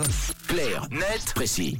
24. Clair, net, précis.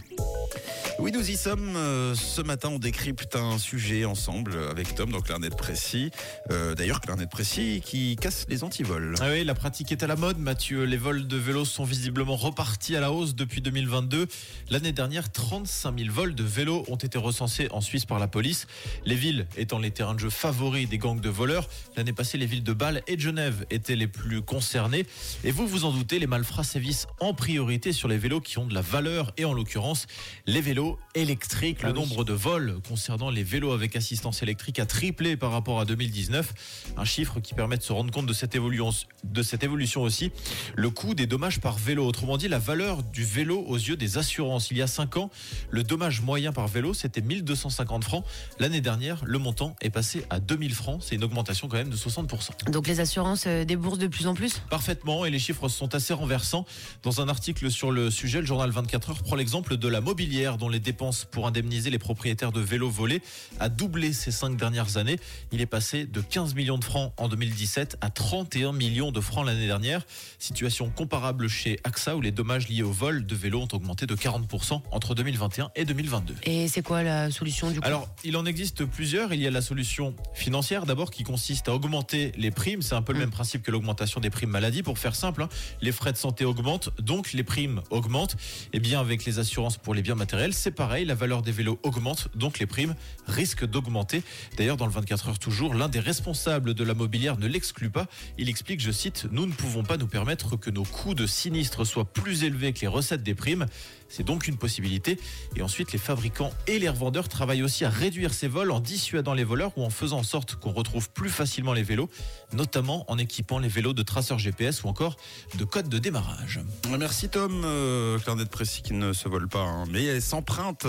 Oui, nous y sommes. Euh, ce matin, on décrypte un sujet ensemble avec Tom, donc Clarnet Précis. Euh, D'ailleurs, Clarnet Précis qui casse les antivols. Ah oui, la pratique est à la mode, Mathieu. Les vols de vélos sont visiblement repartis à la hausse depuis 2022. L'année dernière, 35 000 vols de vélos ont été recensés en Suisse par la police. Les villes étant les terrains de jeu favoris des gangs de voleurs. L'année passée, les villes de Bâle et de Genève étaient les plus concernées. Et vous vous en doutez, les malfrats sévissent en priorité sur les vélos qui ont de la valeur et en l'occurrence, les vélos électriques. Le Ah oui. nombre de vols concernant les vélos avec assistance électrique a triplé par rapport à 2019. Un chiffre qui permet de se rendre compte de cette évolution, de cette évolution aussi. Le coût des dommages par vélo. Autrement dit, la valeur du vélo aux yeux des assurances. Il y a 5 ans, le dommage moyen par vélo, c'était 1250 francs. L'année dernière, le montant est passé à 2000 francs. C'est une augmentation quand même de 60%. Donc les assurances euh, déboursent de plus en plus? Parfaitement, et les chiffres sont assez renversants. Dans un article sur le sujet, le journal 24 heures prend l'exemple de la mobilière dont les dépenses pour indemniser les propriétaires de vélos volés a doublé ces cinq dernières années. Il est passé de 15 millions de francs en 2017 à 31 millions de francs l'année dernière. Situation comparable chez AXA où les dommages liés au vol de vélos ont augmenté de 40% entre 2021 et 2022. Et c'est quoi la solution du coup? Alors, il en existe plusieurs. Il y a la solution financière d'abord qui consiste à augmenter les primes. C'est un peu le Mm. même principe que l'augmentation des primes maladie. Pour faire simple, hein. les frais de santé augmentent, donc les primes augmentent. Et bien avec les assurances pour les biens matériels, c'est pareil. La valeur des vélos augmente, donc les primes risquent d'augmenter. D'ailleurs, dans le 24 heures toujours, l'un des responsables de la mobilière ne l'exclut pas. Il explique, je cite, Nous ne pouvons pas nous permettre que nos coûts de sinistre soient plus élevés que les recettes des primes. C'est donc une possibilité. Et ensuite, les fabricants et les revendeurs travaillent aussi à réduire ces vols en dissuadant les voleurs ou en faisant en sorte qu'on retrouve plus facilement les vélos, notamment en équipant les vélos de traceurs GPS ou encore de codes de démarrage. Merci Tom, euh, Clarnet Précis qui ne se vole pas, hein. mais elle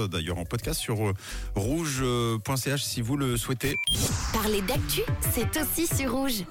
d'ailleurs en podcast sur euh, rouge.ch si vous le souhaitez. Parler d'actu, c'est aussi sur. Rouge.